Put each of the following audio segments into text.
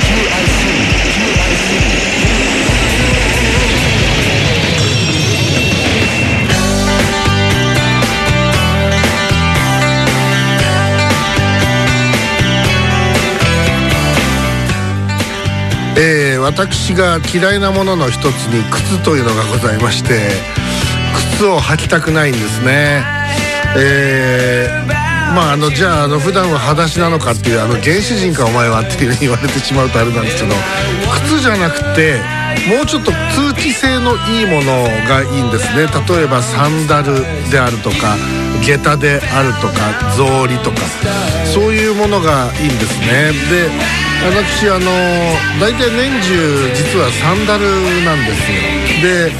QIC えー、私が嫌いなものの一つに靴というのがございまして靴を履きたくないんですね。えー、まああのじゃああの普段は裸足なのかっていうあの原始人かお前はっていうふうに言われてしまうとあれなんですけど靴じゃなくてもうちょっと通気性のいいものがいいんですね。例えばサンダルであるとか下駄であるとか草履とかそういうものがいいんですね。で私あの大体年中実はサンダルなんですよ。で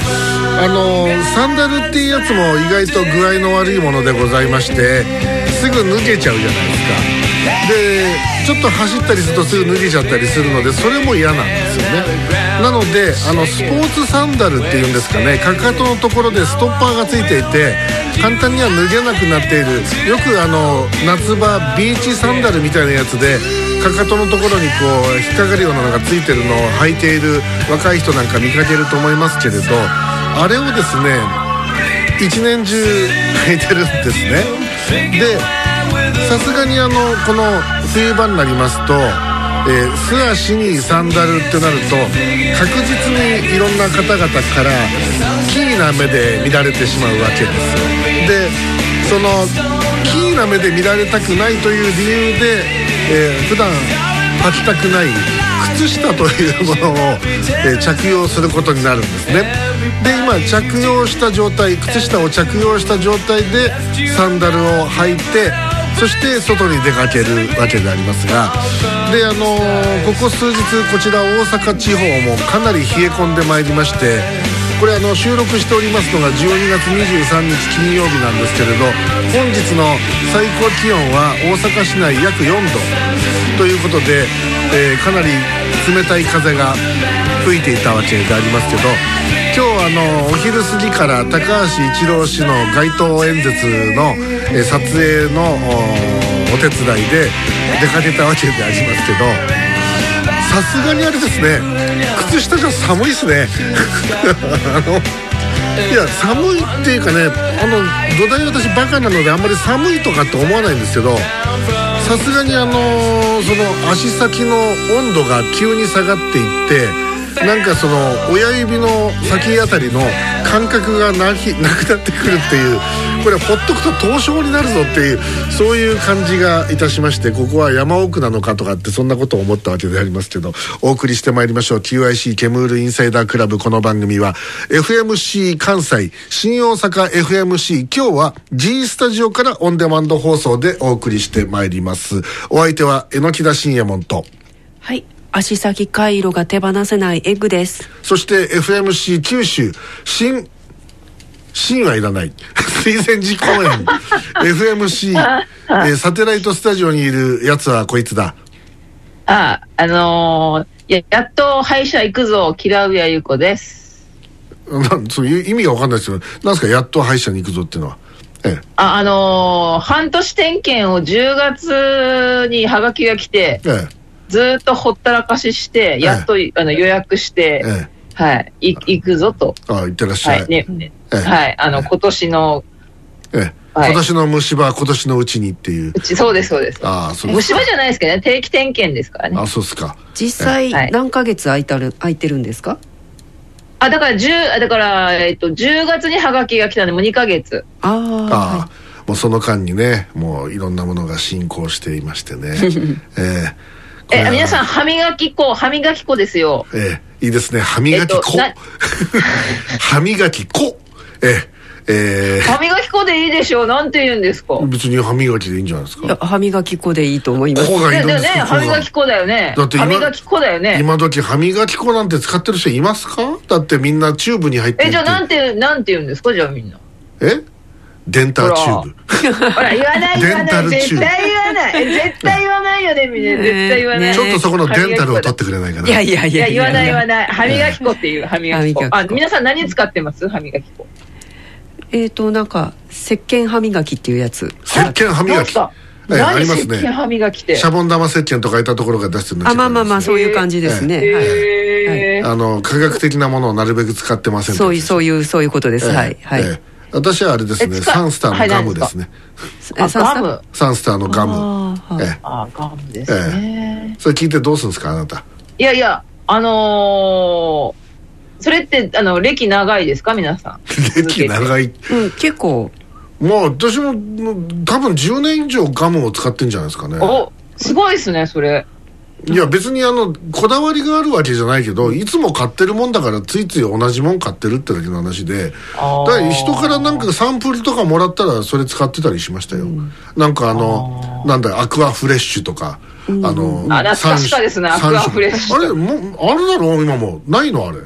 あのサンダルっていうやつも意外と具合の悪いものでございましてすぐ脱げちゃうじゃないですか。でちょっと走ったりするとすぐ脱げちゃったりするのでそれも嫌なんですよね。なのであのスポーツサンダルっていうんですかねかかとのところでストッパーがついていて簡単には脱げなくなっている。よくあの夏場ビーチサンダルみたいなやつでかかとのところにこう引っかかるようなのがついてるのを履いている若い人なんか見かけると思いますけれどあれをですね一年中履いてるんですね。でさすがにあのこの冬場になりますと、えー、素足にサンダルってなると確実にいろんな方々からキーな目で見られてしまうわけです。でそのキーな目で見られたくないという理由で、えー、普段履きたくない靴下というものを、えー、着用することになるんですね。で今着用した状態靴下を着用した状態でサンダルを履いてそして外に出かけるわけでありますがであの、ここ数日こちら大阪地方もかなり冷え込んでまいりましてこれあの収録しておりますのが12月23日金曜日なんですけれど本日の最高気温は大阪市内約4度ということで、えー、かなり冷たい風が吹いていたわけでありますけど今日あのお昼過ぎから高橋一郎氏の街頭演説の、え撮影のお手伝いで出かけたわけでありますけどさすがにあれですね靴下じゃ寒いっすね。あのいや寒いっていうかねあの土台私バカなのであんまり寒いとかって思わないんですけどさすがにあのその足先の温度が急に下がっていってなんかその親指の先あたりの感覚がなきなくなってくるっていうこれほっとくと凍傷になるぞっていうそういう感じがいたしましてここは山奥なのかとかってそんなことを思ったわけでありますけどお送りしてまいりましょう。QIC ケムールインサイダークラブこの番組は FMC 関西新大阪 FMC 今日は G スタジオからオンデマンド放送でお送りしてまいります。お相手は榎田信也門と。はい。足先回路が手放せないエッグです。そして FMC 九州。新新はいらない。水前寺公園 FMC、えー、サテライトスタジオにいるやつはこいつだ。ああのー、ややっと歯医者行くぞキラウヤユコです。なそういう意味が分かんないですけどなんですかやっと歯医者に行くぞっていうのは。ええ、ああのー、半年点検を10月にはがきが来て、ええずっとほったらかしして、やっと、ええ、あの予約して、え、はい、い行くぞと。あ行ってらっしゃい。はい、ねはい、あの、今年の、ええ今年の虫歯今年のうちにっていう。うちそうですそうです。ああそう虫歯じゃないですけどね定期点検ですからね。あそうですか。実際何ヶ月空いたる空いてるんですか？あだから十だからえっと10月にハガキが来たんでもう2ヶ月。ああ。はい、もうその間にねもういろんなものが進行していましてね。ええーえ、皆さん、歯磨き粉、歯磨き粉ですよ。ええ、いいですね。歯磨き粉。えっと、歯磨き粉。ええ。えー、歯磨き粉でいいでしょう。なんて言うんですか。別に歯磨きでいいんじゃないですか。歯磨き粉でいいと思います。こがいるんですね歯磨き粉だよね。だって歯磨き粉だよね。今時歯磨き粉なんて使ってる人いますか？だってみんなチューブに入って。えじゃあなんてなんて言うんですか？じゃあみんな。え？デンターチューブ。ほら言わない言わない。絶対言わない絶対言わないよねみんな。絶対言わない、ちょっとそこのデンタルを取ってくれないかな。いやいやいや言わない言わない。歯磨き粉っていう歯磨き粉。あ皆さん何使ってます？歯磨き粉。えっ、となんか石鹸歯磨きっていうやつ。石鹸歯磨き。えありますね。歯磨きって？シャボン玉石鹸とかいたところが出してるのあまあまあまあそういう感じですね、えー、はい、あの科学的なものをなるべく使ってませんそういうそういうそういうことです、えー、はいはい、えー私はあれですねサンスターのガムですね、はい、ガム？サンスターのガム。あ、あガムですね、それ聞いてどうするんですかあなた？いやいやあのー、それってあの歴長いですか？皆さん。歴長い、うん、結構。まあ私も多分10年以上ガムを使ってんじゃないですかね。おすごいですねそれいや別にあのこだわりがあるわけじゃないけどいつも買ってるもんだからついつい同じもん買ってるってだけの話でだから人からなんかサンプルとかもらったらそれ使ってたりしましたよ、うん、なんかあのなんだアクアフレッシュとか、うん、あのあ懐かしかですねアクアフレッシュあれもあれだろ今もないのあれ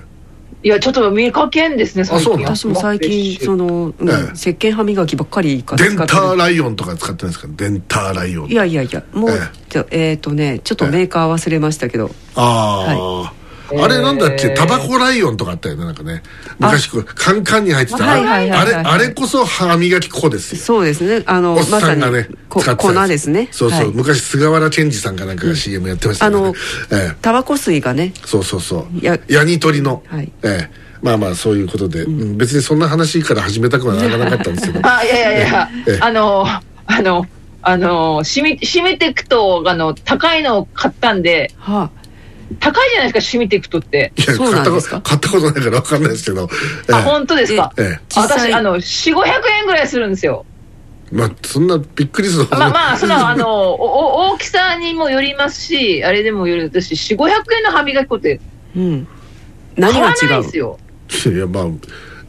いやちょっと見かけんですね最近。私も最近その、うん、石鹸歯磨きばっかりデンターライオンとか使ってるんですかデンターライオンいやいやいやもうえっ、えー、とねちょっとメーカー忘れましたけど、ああ、はいあれなんだっけ、タバコライオンとかあったよね、なんかね。昔こう、カンカンに入ってた。あれ、あれこそ歯磨き粉ですよ。そうですね。あの、おっさんがね、使って粉ですね。そうそう。昔、菅原健二さんかなんかが CM やってましたね。あの、タバコ水がね。そうそうそう。や、ヤニ取りの。はい。ええ。まあまあそういうことで、うん、別にそんな話から始めたくはならなかったんですけど あいやいやいや、あのあのあのしみしみていくとあの高いのを買ったんで、はあ高いじゃないですか、シミテクトって。いや、買った買ったことないから分かんないですけど。あ、本当ですか？ええ、私、あの、4、500円ぐらいするんですよ。まあ、そんなびっくりするまあまあ、その、あの、お大きさにもよりますし、あれでもよる、私、4、500円の歯磨き粉って、うん。何が違う？ですよ。いや、まあ、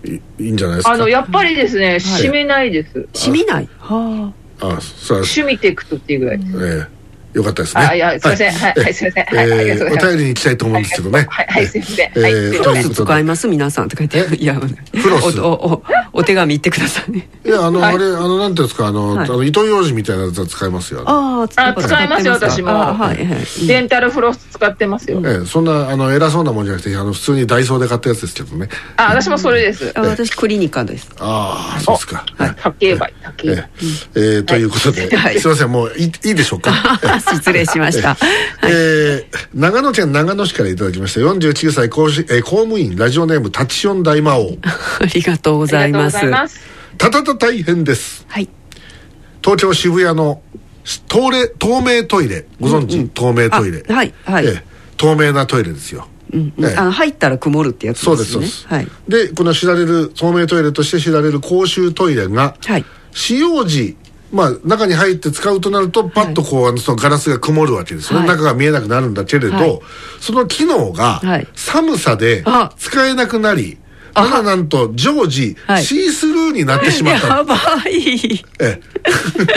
いいんじゃないですか？あの、やっぱりですね、染めないです。染みない？はあ。あ、そう趣味テクトっていうぐらい。ええ。よかったですね。あ、いや、すみません。はい、はい、すみません。はい、ありがとうございます。お便りに行きたいと思うんですけどね。はい、はい、すみません。えー、フロス使います？皆さんとか言って。いや、フロス？お、お、お手紙言ってくださいね。いや、あの、あれ、あの、なんていうんですか、あの、あの、糸ようじみたいなやつは使いますよ。ああ、使いますよ、私も。はい、はい。デンタルフロス使ってますよ。ええ、そんな、あの、偉そうなもんじゃなくて、あの、普通にダイソーで買ったやつですけどね。あ、私もそれです。私、クリニカです。ああ、そうですか。はい。高えばい、高え。え、ということで、すみません、もう、いいでしょうか？失礼しました。。えー、長野県長野市からいただきました。49歳公,、えー、公務員ラジオネームタチション大魔王。ありがとうございます。たたた大変です。はい。東京渋谷の透明透明トイレ。ご存知、うんうん、透明トイレ。はいはい、えー、透明なトイレですよ。うんええ、あの入ったら曇るってやつですね。そうですそうです、はい、でこの知られる透明トイレとして知られる公衆トイレが、はい、使用時まあ、中に入って使うとなると、パッとこう、はい、そのガラスが曇るわけですよ、はい、中が見えなくなるんだけれど、はい、その機能が寒さで使えなくなり、まだなんと常時、シースルーになってしまった。やばい。え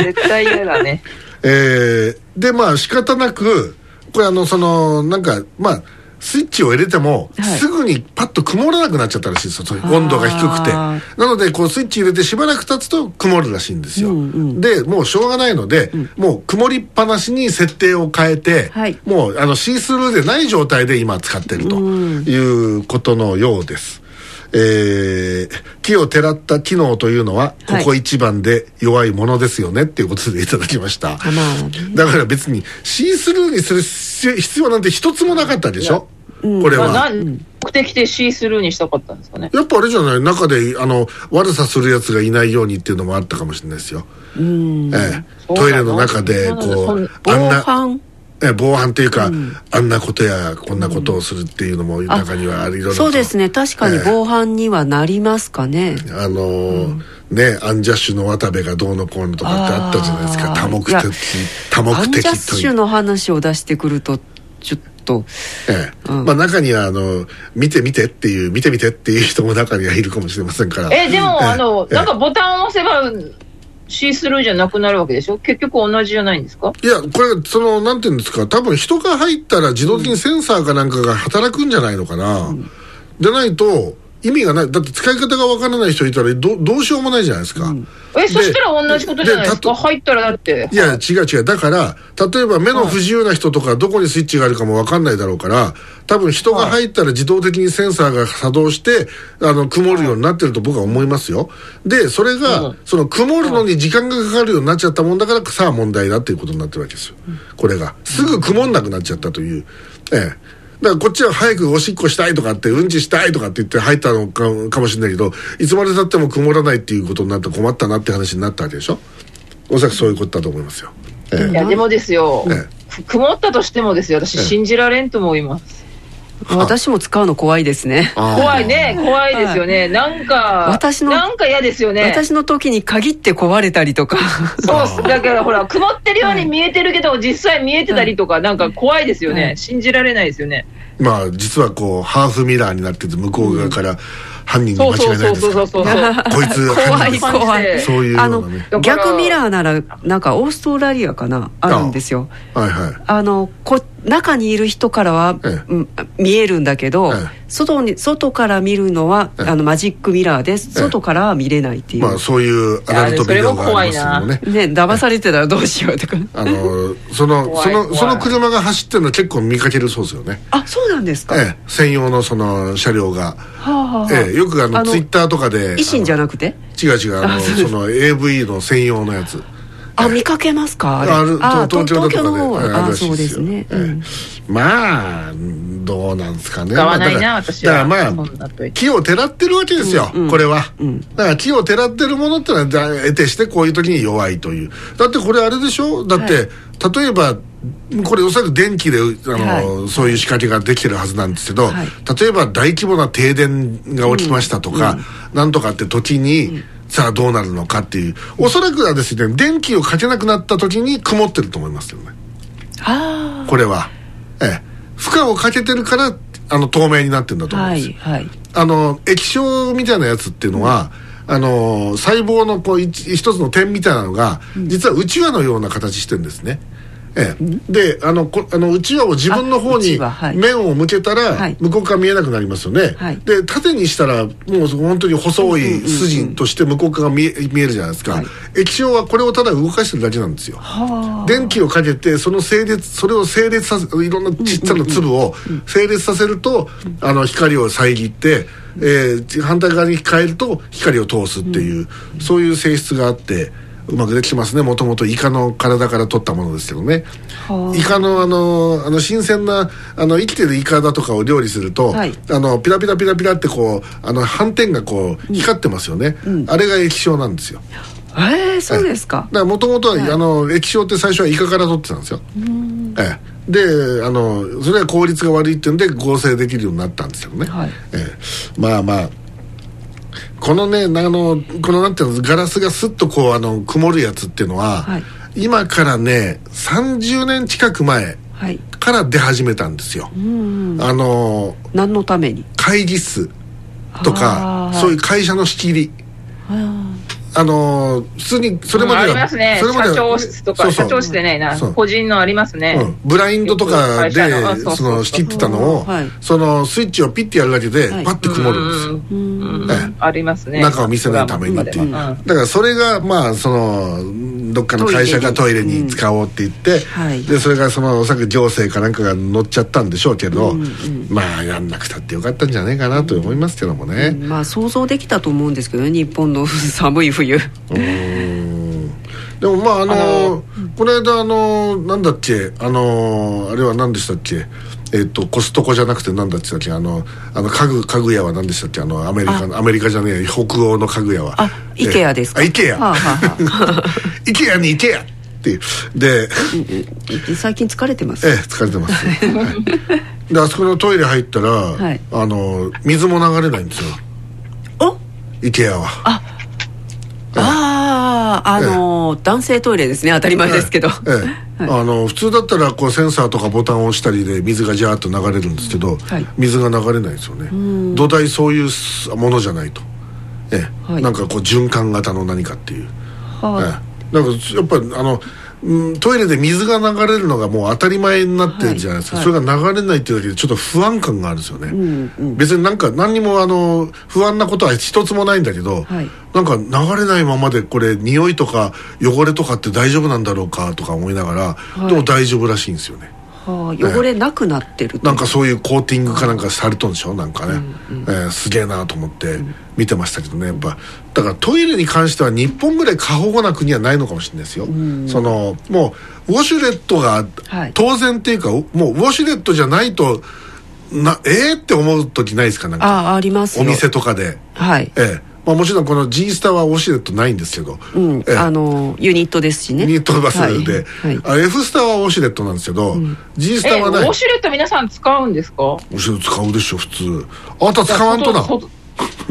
絶対嫌だね。えー、で、まあ仕方なく、これあの、その、なんか、まあ、スイッチを入れても、すぐにパッと曇らなくなっちゃったらしいですよ、温度が低くて。なので、こうスイッチ入れてしばらく経つと曇るらしいんですよ。うんうん、で、もうしょうがないので、うん、もう曇りっぱなしに設定を変えて、はい、もうあのシースルーでない状態で今使ってるということのようです。えー、木をてらった機能というのはここ一番で弱いものですよねっていうことでいただきました、はい、だから別にシースルーにする必要なんて一つもなかったでしょ、うん、これは、まあ、目的でシースルーにしたかったんですかね。やっぱあれじゃない？中であの悪さするやつがいないようにっていうのもあったかもしれないですよ、ええ、トイレの中でこうあんなえ防犯っていうか、うん、あんなことやこんなことをするっていうのも中にはありろそうですね。確かに防犯にはなりますかね、えー、あのーうん、ねアンジャッシュの渡部がどうのこうのとかってあったじゃないですか。多目的多目的アンジャッシュの話を出してくるとちょっと、ええ、うん、まあ中にはあの見て見てっていう見て見てっていう人も中にはいるかもしれませんから。えでも、えあのなんかボタンを押せばシースルーじゃなくなるわけでしょ？結局同じじゃないんですか？いや、これ、その、なんていうんですか、多分人が入ったら自動的にセンサーかなんかが働くんじゃないのかな。うん、でないと、意味がない。だって使い方がわからない人いたらどどうしようもないじゃないですか、うん、えそしたら同じことじゃないですか？入ったらだって。いや違う違う。だから例えば目の不自由な人とかどこにスイッチがあるかもわかんないだろうから多分人が入ったら自動的にセンサーが作動してあの曇るようになってると僕は思いますよ。でそれが、その曇るのに時間がかかるようになっちゃったもんだからさあ問題だっていうことになってるわけですよ。これが。すぐ曇んなくなっちゃったという。ええだからこっちは早くおしっこしたいとかってうんちしたいとかって言って入ったのかかもしれないけどいつまでたっても曇らないっていうことになって困ったなって話になったわけでしょ？おそらくそういうことだと思いますよ、ええ、いやでもですよ、ええ、曇ったとしてもですよ。私信じられんと思います、私も使うの怖いですね。怖いね、怖いですよね。なんか、私の、なんか嫌ですよね。私の時に限って壊れたりとか。そうだからほら、曇ってるように見えてるけど、実際見えてたりとか、なんか怖いですよね。信じられないですよね。まあ、実はこう、ハーフミラーになってて、向こう側から、犯人に間違いないですか？こいつ怖い怖い。そういうあの逆ミラーならなんかオーストラリアかな？あるんですよ。はいはい。あのこ中にいる人からは、ええ、見えるんだけど、え、外に外から見るのはあのマジックミラーです。外からは見れないっていう、まあそういうアダルトビデオがありますもんね。ね騙されてたらどうしようとか。あの そのそのその車が走ってるの結構見かけるそうですよね。あそうなんですか、ええ、専用のその車両が、はあはあ、ええ、よくあのツイッターとかで維新じゃなくて？違う違う。あのその AV の専用のやつあ見かけますか？あれ。あ東京とかであそうですね、まあどうなんですかね。使わないな私は。だからまあ木をてらってるわけですよ、これは、だから木をてらってるものってのは得てしてこういう時に弱いという。だってこれあれでしょ？だって、例えばこれおそらく電気であの、はい、そういう仕掛けができてるはずなんですけど、はい、例えば大規模な停電が起きましたとか、うん、なんとかって時に、うんさあどうなるのかっていう。おそらくはですね電気をかけなくなった時に曇ってると思いますよね。これは。ええ。負荷をかけてるからあの透明になってるんだと思うんです、はいはい、あの液晶みたいなやつっていうのは、うん、あの細胞のこう一つの点みたいなのが、実はうちわのような形してるんですね、ええ、であのこあのうちわを自分の方に面を向けたら、向こうから見えなくなりますよね、はい、で縦にしたらもう本当に細い筋として向こう側が見え見えるじゃないですか、はい、液晶はこれをただ動かしてるだけなんですよ。電気をかけてその整列それを整列させいろんなちっちゃな粒を整列させると、あの光を遮ってえー、反対側に変えると光を通すっていう、そういう性質があってうまくできてますね。もともとイカの体から取ったものですけどねイカのあのあの新鮮なあの生きてるイカだとかを料理すると、はい、あのピラピラピラピラってこうあの斑点がこう光ってますよね、うん、あれが液晶なんですよ。えー、そうですか、だからもともとは、はい、あの液晶って最初はイカから取ってたんですよ。ええ。であのそれは効率が悪いっていうんで合成できるようになったんですけどね、はい、ええ、まあまあこのねあのこのなんていうのガラスがスッとこうあの曇るやつっていうのは、はい、今からね30年近く前から出始めたんですよ、はい、あの何のために？会議室とかそういう会社の仕切りあの普通にそれまでは、ありますね。それまで社長室とか社長室でねな個人のありますね、うん、ブラインドとかでその仕切ってたのを、はい、そのスイッチをピッてやるだけで、パッて曇るんです。よ、ね、ありますね。中を見せないためにっていう、だからそれがまあそのどっかの会社がトイレに使おうって言って、でそれがそのおそらく行政かなんかが乗っちゃったんでしょうけど、まあやんなくたってよかったんじゃないかなと思いますけどもね、まあ想像できたと思うんですけどね日本の 寒い冬。冬うん。でもまああのー、この間あのー、なんだっけ？あのー、あれは何でしたっけ？えっ、とコストコじゃなくて何だっけ？あのあの家具家具屋は何でしたっけ？あのアメリカのアメリカじゃねえ北欧の家具屋は。あイケアですか？あイケア、はあはあ、イケアにイケアって。いうで最近疲れてます。ええ疲れてます、はい、であそこのトイレ入ったら、はい、あの水も流れないんですよ。お？イケアは。ああの、ええ、男性トイレですね当たり前ですけど、ええ、あの普通だったらこうセンサーとかボタンを押したりで水がジャーッと流れるんですけど、はい、水が流れないですよね。土台そういうものじゃないと、ええ、はい、なんかこう循環型の何かっていう、はい、ええ、なんかやっぱりあのうん、トイレで水が流れるのがもう当たり前になってるじゃないですか、はい。はい、それが流れないっていうだけでちょっと不安感があるんですよね、うんうん、別になんか何にもあの不安なことは一つもないんだけど、はい、なんか流れないままでこれ匂いとか汚れとかって大丈夫なんだろうかとか思いながら、はい、でも大丈夫らしいんですよねはあ、汚れなくなってる、なんかそういうコーティングかなんかされとんでしょ？なんかね、うんうん、えー、すげえなと思って見てましたけどね。やっぱだからトイレに関しては日本ぐらい過保護な国はないのかもしれないですよ、うん、そのもうウォシュレットが当然っていうか、はい、もうウォシュレットじゃないとなえー、って思う時ないですか？なんか。あありますお店とかで。はい。ええまあ、もちろんこの G スタはウォシュレットないんですけど、うん、あのユニットですしね。ユニットバスで、はいはい、F スタはウォシュレットなんですけど、うん、G スタはない。ウォシュレット皆さん使うんですか？ウォシュレット使うでしょ普通。あんた使わんとな。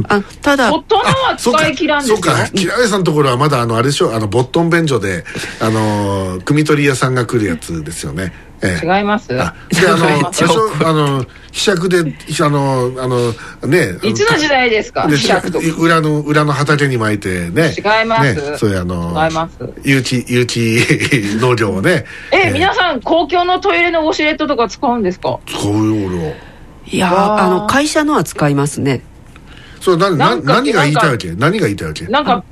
あただ外のは使い切らんですよそうか嫌いさんのところはまだあのあれでしょあのボットン便所であの汲み取り屋さんが来るやつですよねええ、違います？あであの あのひしゃくであのあのねいつの時代ですか？ひしゃくと裏の裏の畑に巻いてね。違います、ね、そういうあの違います。有機有機農業をね。ええ皆さん公共のトイレのウォシュレットとか使うんですか？使うよ俺は。いやあ。の会社のは使いますね。それなな何が言いたいわけ？何が言いたいわけ？なんか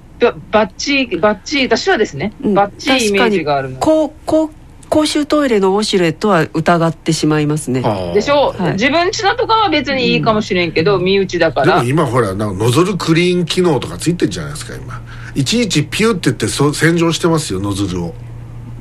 バッチバッチ私はですね、バッチイメージがあるの。こうこう公衆トイレのウォシュレットは疑ってしまいますね。でしょ、はい、自分家のとかは別にいいかもしれんけど、うん、身内だから。でも今ほらなんかノズルクリーン機能とかついてるじゃないですか今。いちいちピュって言ってそ洗浄してますよノズルを。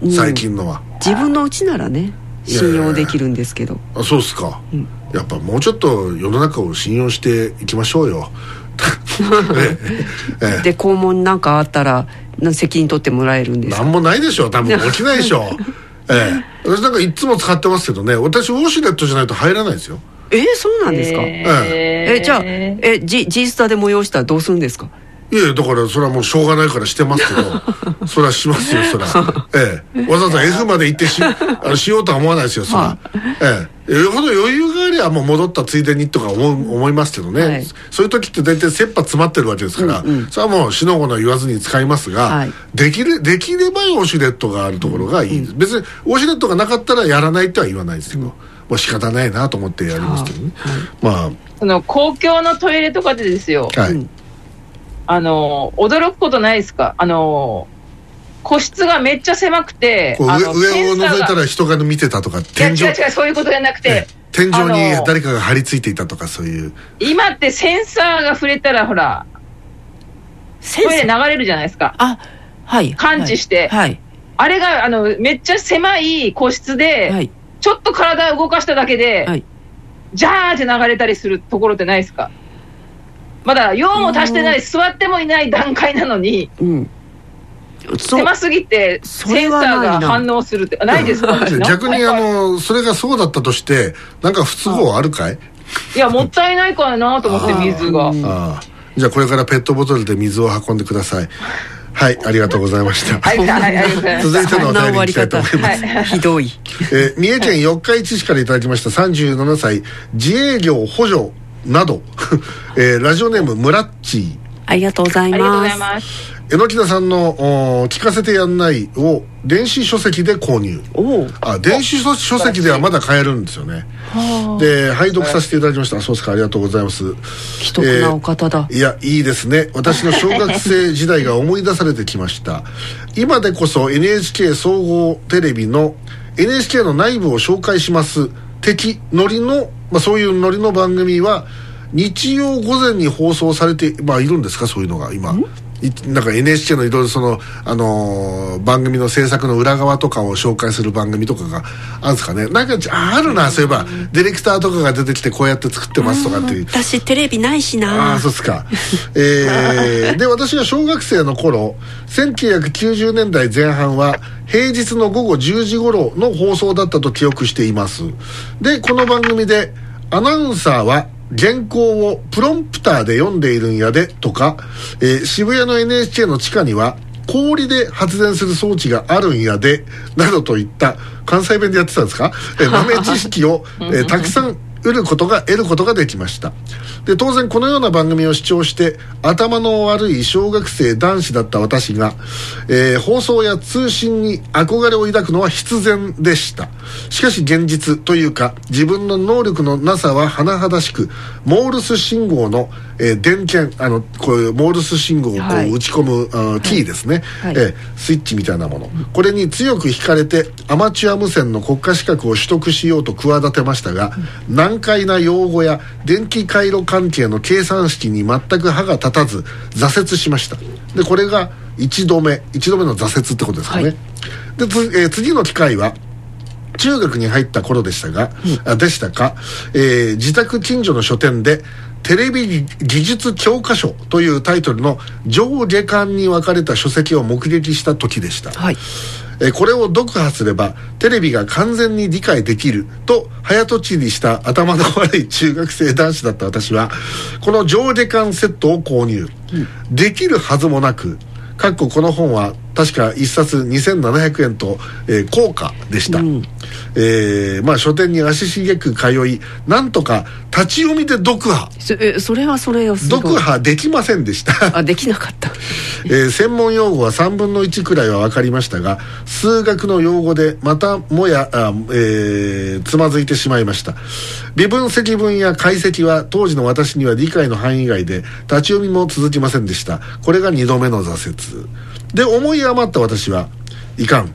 最近のは、うん、自分の家ならね信用できるんですけど。あそうっすか、うん、やっぱもうちょっと世の中を信用していきましょうよ。で肛門なんかあったら責任取ってもらえるんです何もないでしょ多分起きないでしょ ええ。私なんかいつも使ってますけどね。私ウォシュレットじゃないと入らないですよ。えー、そうなんですか？ええ。えじゃあえジジースタで催したらどうするんですか？いやだからそれはもうしょうがないからしてますけど それはしますよそれは。ええ。わざわざ F まで行ってし あのしようとは思わないですよそれは、ええ。よほど余裕がありゃもう戻ったついでにとか思う思いますけどね、はい、そういう時って大体切羽詰まってるわけですから、うんうん、それはもうしのごの言わずに使いますが、はい、できれできればウォシュレットがあるところがいいです、うん、別にウォシュレットがなかったらやらないとは言わないですけど、うん、もう仕方ないなと思ってやりますけどね、まあ。その公共のトイレとかでですよ、はい、あの驚くことないですか？あの個室がめっちゃ狭くて上上を覗いたら人が見てたとか天井違う違うそういうことじゃなくて天井に誰かが張り付いていたとかそういう。今ってセンサーが触れたらほらトイレ流れるじゃないですか。あはい。感知して、はい、あれがあのめっちゃ狭い個室で、はい、ちょっと体を動かしただけで、はい、ジャーって流れたりするところってないですか？まだ用も足してない座ってもいない段階なのに、うん。狭すぎてセンサーが反応するってないです か逆にあのそれがそうだったとしてなんか不都合あるかい？いやもったいないからなと思って水が。あじゃあこれからペットボトルで水を運んでください。はい、ありがとうございました。はい、はい、続いてのお便りにいきたいと思います。ひどい。えー、三重県四日市市からいただきました。37歳、自営業補助など、えー、ラジオネームムラッチー。ありがとうございます。ありがとうございます。榎田さんの「聞かせてやんない」を電子書籍で購入。あ電子書籍ではまだ買えるんですよね。で拝読させていただきました。そうですかありがとうございます。既得なお方だ、えー、いやいいですね。私の小学生時代が思い出されてきました。今でこそ NHK 総合テレビの NHK の内部を紹介します的ノリの、まあ、そういうノリの番組は日曜午前に放送されて、まあ、いるんですか？そういうのが今。なんか NHK のいろいろその、あのー、番組の制作の裏側とかを紹介する番組とかがあるんですかね？なんかあるな、そういえば。ディレクターとかが出てきてこうやって作ってますとかっていう。私テレビないしな。ああそうっすか。えー、で私が小学生の頃1990年代前半は平日の午後10時頃の放送だったと記憶しています。でこの番組でアナウンサーは原稿をプロンプターで読んでいるんやでとか、えー、渋谷の NHK の地下には氷で発電する装置があるんやでなどといった関西弁でやってたんですか、えー、豆知識を、えー、たくさん得ることが得ることができました。で当然このような番組を視聴して頭の悪い小学生男子だった私が、えー、放送や通信に憧れを抱くのは必然でした。しかし現実というか自分の能力のなさは甚だしくモールス信号の、えー、電源あのこういうモールス信号をこう打ち込む、はい、キーですね、はい、えー、スイッチみたいなもの、これに強く惹かれてアマチュア無線の国家資格を取得しようと企てましたが、難解な用語や電気回路関係の計算式に全く歯が立たず挫折しました。でこれが1度目。1度目の挫折ってことですかね、はい、で、えー、次の機会は中学に入った頃でしたが、うん、でしたか、えー、自宅近所の書店でテレビ技術教科書というタイトルの上下巻に分かれた書籍を目撃した時でした、はい、えこれを読破すればテレビが完全に理解できると早とちりした頭の悪い中学生男子だった私はこの上下巻セットを購入、うん、できるはずもなくかっここの本は確か1冊2700円と、えー、高価でした、うん、えー、まあ書店に足しげく通いなんとか立ち読みで読破。そそれはそれよ読破できませんでした。あできなかった、えー、専門用語は3分の1くらいは分かりましたが数学の用語でまたもやあ、えー、つまずいてしまいました。微分積分や解析は当時の私には理解の範囲外で立ち読みも続きませんでした。これが2度目の挫折。で思い余った私はいかん。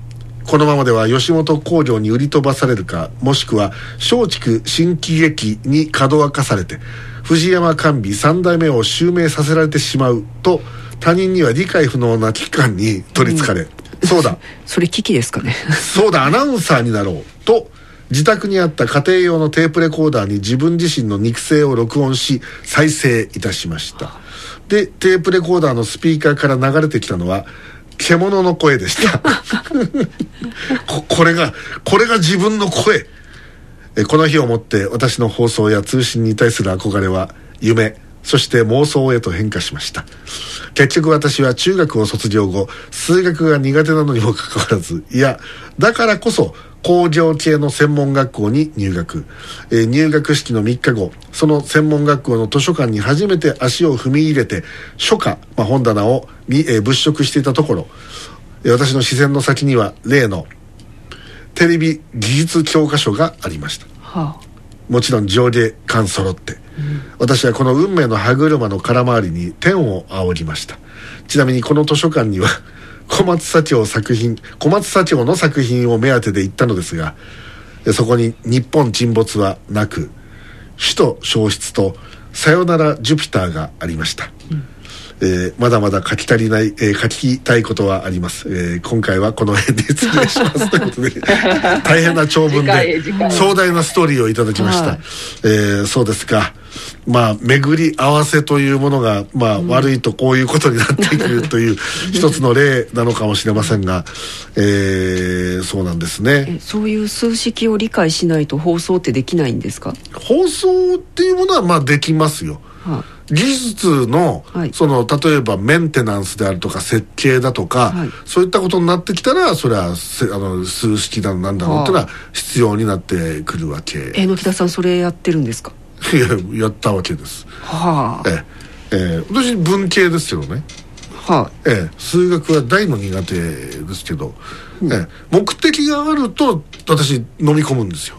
このままでは吉本工場に売り飛ばされるかもしくは松竹新喜劇に門沸かされて藤山甘美三代目を襲名させられてしまうと他人には理解不能な危機感に取りつかれ、うん、そうだ。それ危機ですかね。そうだアナウンサーになろうと自宅にあった家庭用のテープレコーダーに自分自身の肉声を録音し再生いたしました。でテープレコーダーのスピーカーから流れてきたのは獣の声でした。ここれがこれが自分の声。えこの日をもって私の放送や通信に対する憧れは夢そして妄想へと変化しました。結局私は中学を卒業後数学が苦手なのにもかかわらずいやだからこそ工場系の専門学校に入学、えー、入学式の3日後その専門学校の図書館に初めて足を踏み入れて書家、まあ、本棚を、えー、物色していたところ私の視線の先には例のテレビ技術教科書がありました、はあ、もちろん上下巻揃って、うん、私はこの運命の歯車の空回りに天を仰ぎました。ちなみにこの図書館には小松左京作品小松左京の作品を目当てで行ったのですがそこに日本沈没はなく首都消失とさよならジュピターがありました、うん。えー、まだまだ書き足りない、えー、書きたいことはあります、えー、今回はこの辺で失礼しますということで 大変な長文で壮大なストーリーをいただきました、はい、えー、そうですかまあ巡り合わせというものが、まあ、うん、悪いとこういうことになってくるという一つの例なのかもしれませんが、えー、そうなんですね。そういう数式を理解しないと放送ってできないんですか？放送っていうものはまあできますよ、はあ技術のはい、その例えばメンテナンスであるとか設計だとか、はい、そういったことになってきたらそれはあの数式だなんだろうっていうのは必要になってくるわけ。え野木田さんそれやってるんですか？いややったわけです。はあ。ええ。え私文系ですけどね。はあ。ええ。数学は大の苦手ですけど、うん、ええ、目的があると私飲み込むんですよ。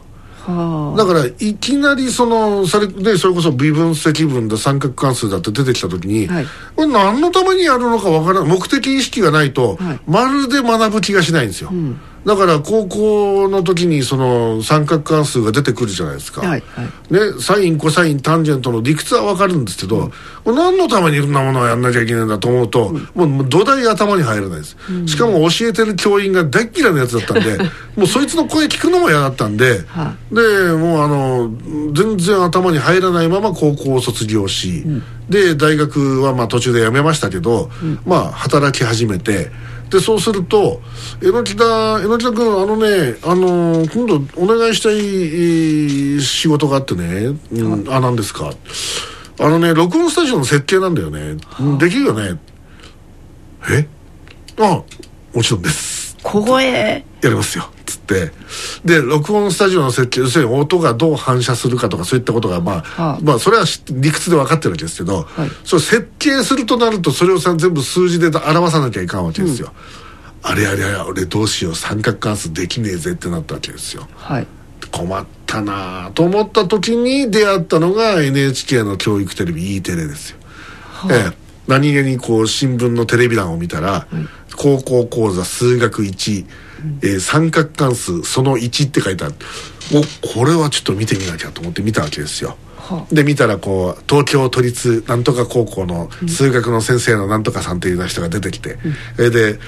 だからいきなりそのそれでそれこそ微分積分だ三角関数だって出てきた時に、はい、これ何のためにやるのかわからない。目的意識がないと、はい、まるで学ぶ気がしないんですよ、うんだから高校の時にその三角関数が出てくるじゃないですか、はいはい、ね、サインコサインタンジェントの理屈は分かるんですけど、うん、何のためにそんなものをやんなきゃいけないんだと思うと、うん、もう土台頭に入らないです、うん、しかも教えてる教員が大っ嫌いなやつだったんで もうそいつの声聞くのも嫌だったんで、はでもうあの全然頭に入らないまま高校を卒業し、で大学はまあ途中で辞めましたけど、まあ働き始めてでそうすると榎田榎田君あのねあの今度お願いしたい仕事があってね、うん、あなんですか。あのね録音スタジオの設計なんだよね、はあ、できるよね。え？あもちろんです。小声？やりますよつってで録音スタジオの設計要するに音がどう反射するかとかそういったことがまあ、はあ、まあそれは理屈で分かってるわけですけど、はい、それ設計するとなるとそれをさ全部数字で表さなきゃいかんわけですよ、うん、あれあれあれ俺どうしよう三角関数できねえぜってなったわけですよ、はい、困ったなと思った時に出会ったのが NHK の教育テレビ E テレですよ、はあ、ええ。何気にこう新聞のテレビ欄を見たら、はい、高校講座数学1、えー、三角関数その1って書いてある。おこれはちょっと見てみなきゃと思って見たわけですよ。で見たらこう東京都立なんとか高校の数学の先生のなんとかさんっていう人が出てきて、うん、で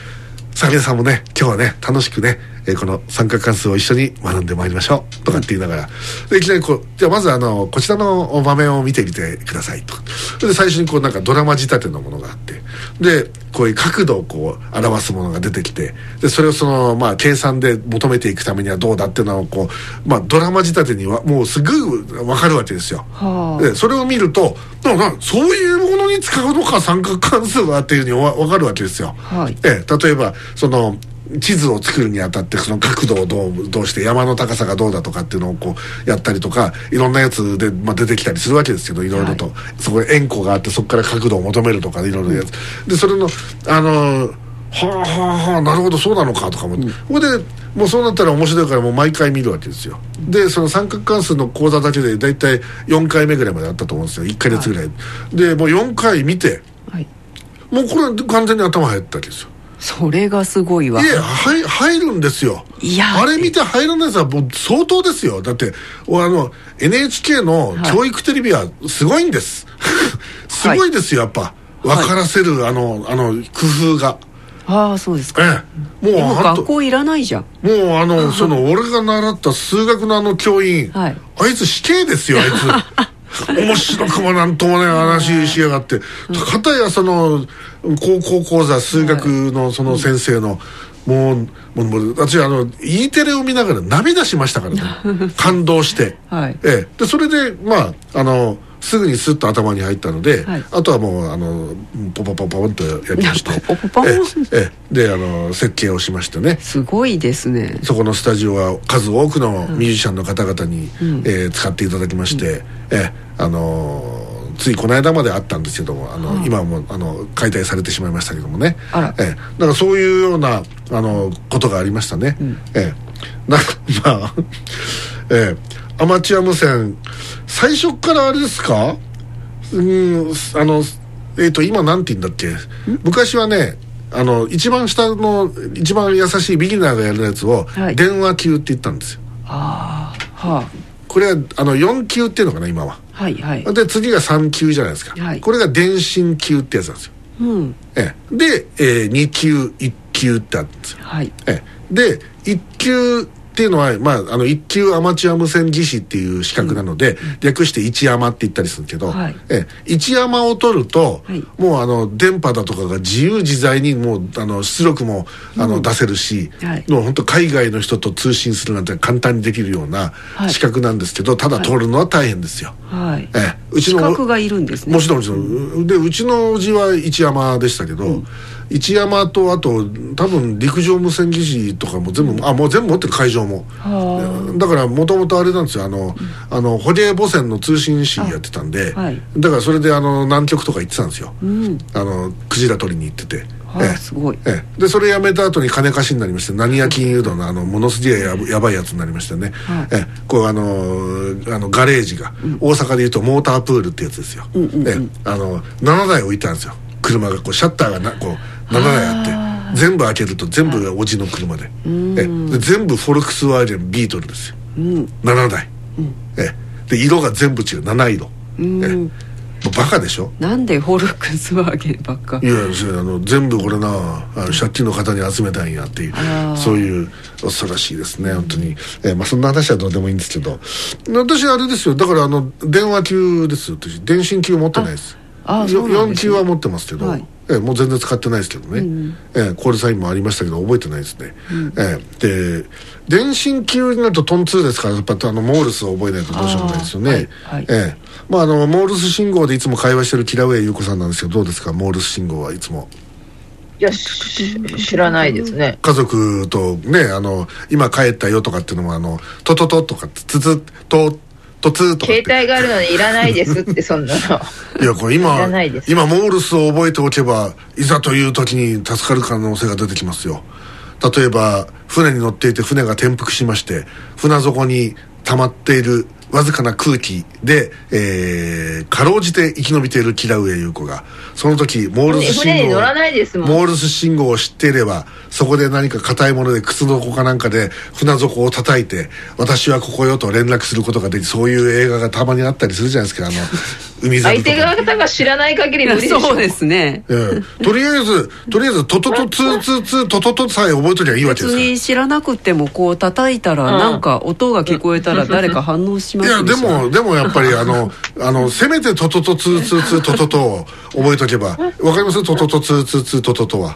さあ皆さんもね今日はね楽しくねえー、この三角関数を一緒に学んでまいりましょうとかって言いながらでいきなりこうじゃあまずあのこちらの場面を見てみてくださいとで最初にこうなんかドラマ仕立てのものがあってでこういう角度をこう表すものが出てきてでそれをそのまあ計算で求めていくためにはどうだっていうのをこう、まあ、ドラマ仕立てにはもうすぐ分かるわけですよ。はあ、でそれを見るとなそういうものに使うのか三角関数はっていうふうに分かるわけですよ。はい、え例えばその地図を作るにあたってその角度をどうどうして山の高さがどうだとかっていうのをこうやったりとかいろんなやつで、まあ、出てきたりするわけですけどい。ろいろと、はい、そこで円弧があってそこから角度を求めるとかいろいろやつ、うん、でそれのあのはあはあはあなるほどそうなのかとかも、うん、ここでもうそうなったら面白いからもう毎回見るわけですよ。でその三角関数の講座だけで大体4回目ぐらいまであったと思うんですよ。1か月ぐらい、はい、でもう4回見て、はい、もうこれ完全に頭入ったわけですよそれがすごいわ。いや入入るんですよ。いや。あれ見て入らないやつはもう相当ですよ。だってあの NHK の教育テレビはすごいんです、はい、すごいですよやっぱ。分からせる、はい、あのあの工夫が。ああそうですか、ええ、もう学校いらないじゃん。もうあのその俺が習った数学のあの教員、はい、あいつ死刑ですよあいつ 面白くもなんともね話しやがって。かたやその高校講座数学のその先生の、もうもうもう私あの E テレを見ながら涙しましたからね。感動して、はい、ええ、でそれでまああのすぐにスッと頭に入ったので、はい、あとはもうあのポポポポンとやりまして。ポポポポン？ええであの設計をしましてね。すごいですね。そこのスタジオは数多くのミュージシャンの方々に、うん、えー、使っていただきまして、うん、えあのついこの間まであったんですけどもあの、今はもうあの解体されてしまいましたけどもね。ええ、だからそういうようなあのことがありましたね、うん、ええ。なまあ ええアマチュア無線最初からあれですか？うんあのえっ、ー、と今なんて言うんだっけ？昔はねあの一番下の一番優しいビギナーがやるやつを、電話級って言ったんですよ。ああはあ。これはあの4級っていうのかな今は。はいはい。で次が3級じゃないですか、はい、これが電信級ってやつなんですよ、うん。ええ、で、えー、2級1級ってあるんですよ、はい。ええ、で1級っていうのは、まあ、あの一級アマチュア無線技師っていう資格なので、うん、略して一山って言ったりするけど、はい、え一山を取ると、はい、もうあの電波だとかが自由自在にもうあの出力もあの、うん、出せるし、はい、もう本当海外の人と通信するなんて簡単にできるような資格なんですけど、ただ取るのは大変ですよ。はい、えうちの資格がいるんですね。もちろんもちろん。でうちのおじは一山でしたけど、うん一山とあと多分陸上無線技師とかも全部あもう全部持ってる会場も。だからもともとあれなんですよ。あの、うん、あの捕鯨母船の通信士やってたんで、はい、だからそれであの南極とか行ってたんですよ、うん、あのクジラ取りに行ってて。ええ、すごい、ええ、でそれやめた後に金貸しになりまして何屋金融道のあのものすげえややばいやつになりましてね、はい、ええ、こうあのあのガレージが、うん、大阪でいうとモータープールってやつですよ、うんうんうん、ええ、あの7台置いてあるんですよ車がこうシャッターがなこう7台あって全部開けると全部がおじの車で。全部フォルクスワーゲンビートルですよ、うん、7台、うん、えで色が全部違う。7色、えバカでしょ？なんでフォルクスワーゲンばっか。いやあの全部これなあの借金のカタに集めたんやっていうそういう恐ろしいですね本当に、えまあ、そんな話はどうでもいいんですけど。私あれですよ。だからあの電話級です私電信級持ってないですああそうなんです、ね、4級は持ってますけど、はい。えもう全然使ってないですけどね、うん、えコールサインもありましたけど覚えてないですね、うん、えで電信級になるとトン2ですからやっぱあのモールスを覚えないとどうしようもないですよね、はいはい、えまああのモールス信号でいつも会話してるキラウェイ優子さんなんですけどどうですか？モールス信号はいつも。いや知らないですね。家族とねあの今帰ったよとかっていうのもあのトトトとかつつととつとか携帯があるのにいらないですってそんなの。いやこれ今今モールスを覚えておけばいざという時に助かる可能性が出てきますよ。例えば船に乗っていて船が転覆しまして船底に溜まっているわずかな空気で、えー、かろうじて生き延びている木田上優子がその時モールス信号モールス信号を知っていればそこで何か硬いもので靴底かなんかで船底を叩いて私はここよと連絡することができそういう映画がたまにあったりするじゃないですか。あの 海相手側が知らない限り無理でしょ。そうですね、ええ、とりあえずとりあえずトトトツーツーツートトトさえ覚えときゃいいわけです別に知らなくてもこう叩いたらなんか音が聞こえたら誰か反応しますいやでもでもやっぱりあの あのせめてトトトツーツーツートトトを覚えとけば。わかります？トトトツーツーツートトトは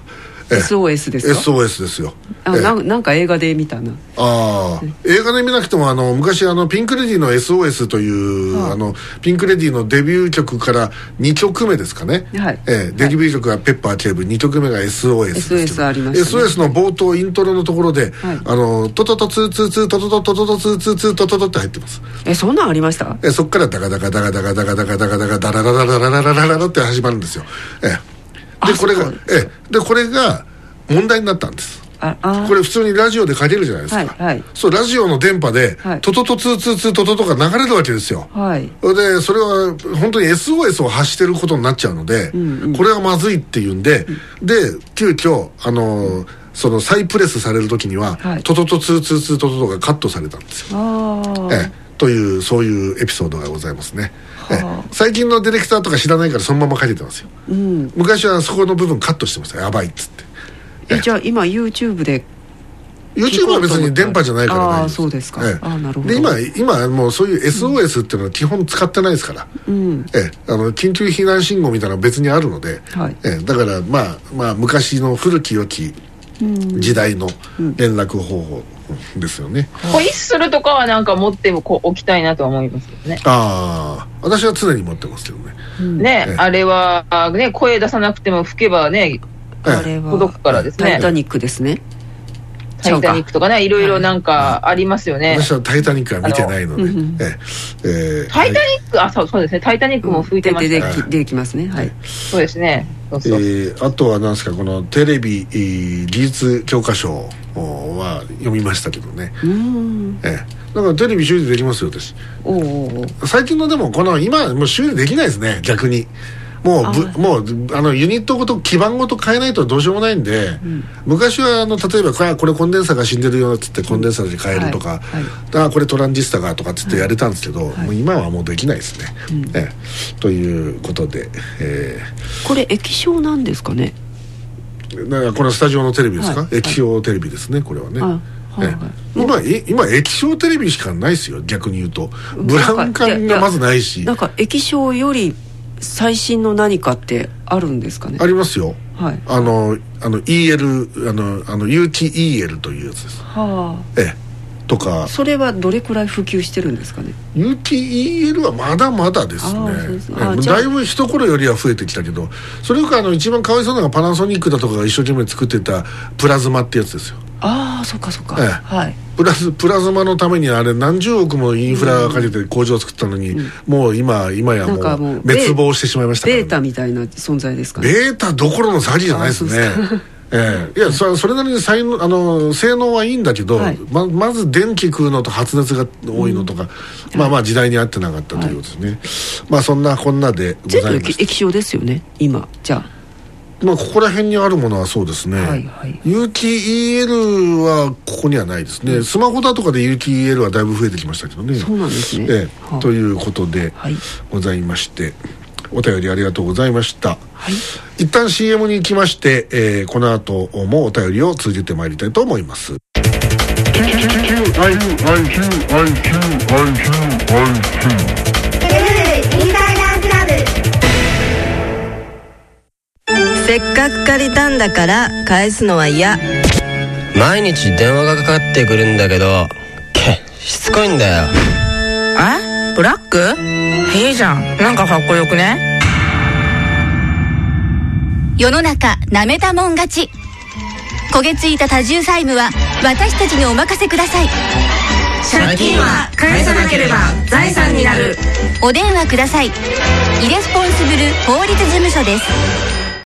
SOS ですか？SOS ですよ。あななんか映画で見たな。ああ。映画で見なくてもあの昔あのピンク・レディーの SOS という、はあ、あのピンク・レディーのデビュー曲から2曲目ですかね、はい。えー、デビュー曲が「ペッパー警部」2曲目が SOS SOS ありました、ね、SOS の冒頭イントロのところで「はい、あのトトトツーツーツートトトトトトツーツーツートトト」って入ってます。えそんなんありました？えそっからダガダガダガダガダガダガダガダガダラララララララララって始まるんですよ。えでこれがえでこれが問題になったんです。これ普通にラジオでかけるじゃないですか、はいはい、そうラジオの電波で、はい、トトトツーツーツートトトが流れるわけですよ、はい、でそれは本当に SOS を発してることになっちゃうので、うんうん、これはまずいっていうんで、うん、で急遽あのー、その再プレスされる時には、はい、トトトツーツーツートトトがカットされたんですよ。ええ。というそういうエピソードがございますね最近のディレクターとか知らないからそのまま書いてますよ、うん、昔はそこの部分カットしてましたやばいっつって。えじゃあ今 YouTube で YouTube は別に電波じゃないからああそうですか、ええ、あなるほど。で今今もうそういう SOS っていうのは基本使ってないですから、うん、ええ、あの緊急避難信号みたいなの別にあるので、はい。ええ、だからまあまあ昔の古き良き時代の連絡方法ですよね、ホイッスルとかはなんか持ってこおきたいなとは思いますけどね。ああ私は常に持ってますけどね、うん、ね、あれはね声出さなくても吹けばねあれは届くからですね。タイタニックですねタイタニックとかねいろいろなんかありますよね、私はタイタニックは見てないので、えタイタニックあそうそうですね。タイタニックも吹いてました、出てきますね。はい。そうですね。そえあとは何ですかこのテレビ技術教科書は読みましたけどね。うん。ええ。だからテレビ修理できますよ私。最近のでもこの今もう修理できないですね。逆にもうぶもうあのユニットごと基盤ごと変えないとどうしようもないんで、うん、昔はあの例えばこれコンデンサーが死んでるよっつってコンデンサーで変えるとか、はい。はい、あこれトランジスタがとかっつってやれたんですけど、はい、もう今はもうできないですね、ええ。ということで、えー、これ液晶なんですかね？だからこのスタジオのテレビですか、液晶テレビですねこれはね、はいはい、今今液晶テレビしかないですよ逆に言うと。ブラウン管がまずないし。なんか液晶より最新の何かってあるんですかね？ありますよ、はい、あのあの EL あのあの UTEL というやつです。はあ。ええとか。それはどれくらい普及してるんですかね？UTEL はまだまだですね。だいぶ一頃よりは増えてきたけどそれよりあの一番かわいそうなのがパナソニックだとかが一生懸命作ってたプラズマってやつですよ。ああそっかそっか、ええ、はい。プラズプラズマのためにあれ何十億もインフラかけて工場を作ったのに、うん、もう今今やもう滅亡してしまいましたから、ね、ベータみたいな存在ですかね？ベータどころの詐欺じゃないですねええ、いやそそれなりに才能あの性能はいいんだけど、はい、ままず電気食うのと発熱が多いのとか、うん、まあまあ時代に合ってなかったということですね、はい、まあそんなこんなでございます。液晶ですよね今じゃあ。まあここら辺にあるものはそうですね、はいはい、UTEL はここにはないですね、うん、スマホだとかで UTEL はだいぶ増えてきましたけどね。そうなんですね、ええ、ということでございまして、お便りありがとうございました、はい、一旦 CM に行きまして、えー、この後もお便りを通じてまいりたいと思います。せっかく借りたんだから返すのは嫌。毎日電話がかかってくるんだけどけしつこいんだよ。えブラック？いいじゃん。なんかかっこよくね？世の中なめたもん勝ち。焦げついた多重債務は私たちにお任せください。借金は返さなければ財産になる。お電話ください。イレスポンスブル法律事務所です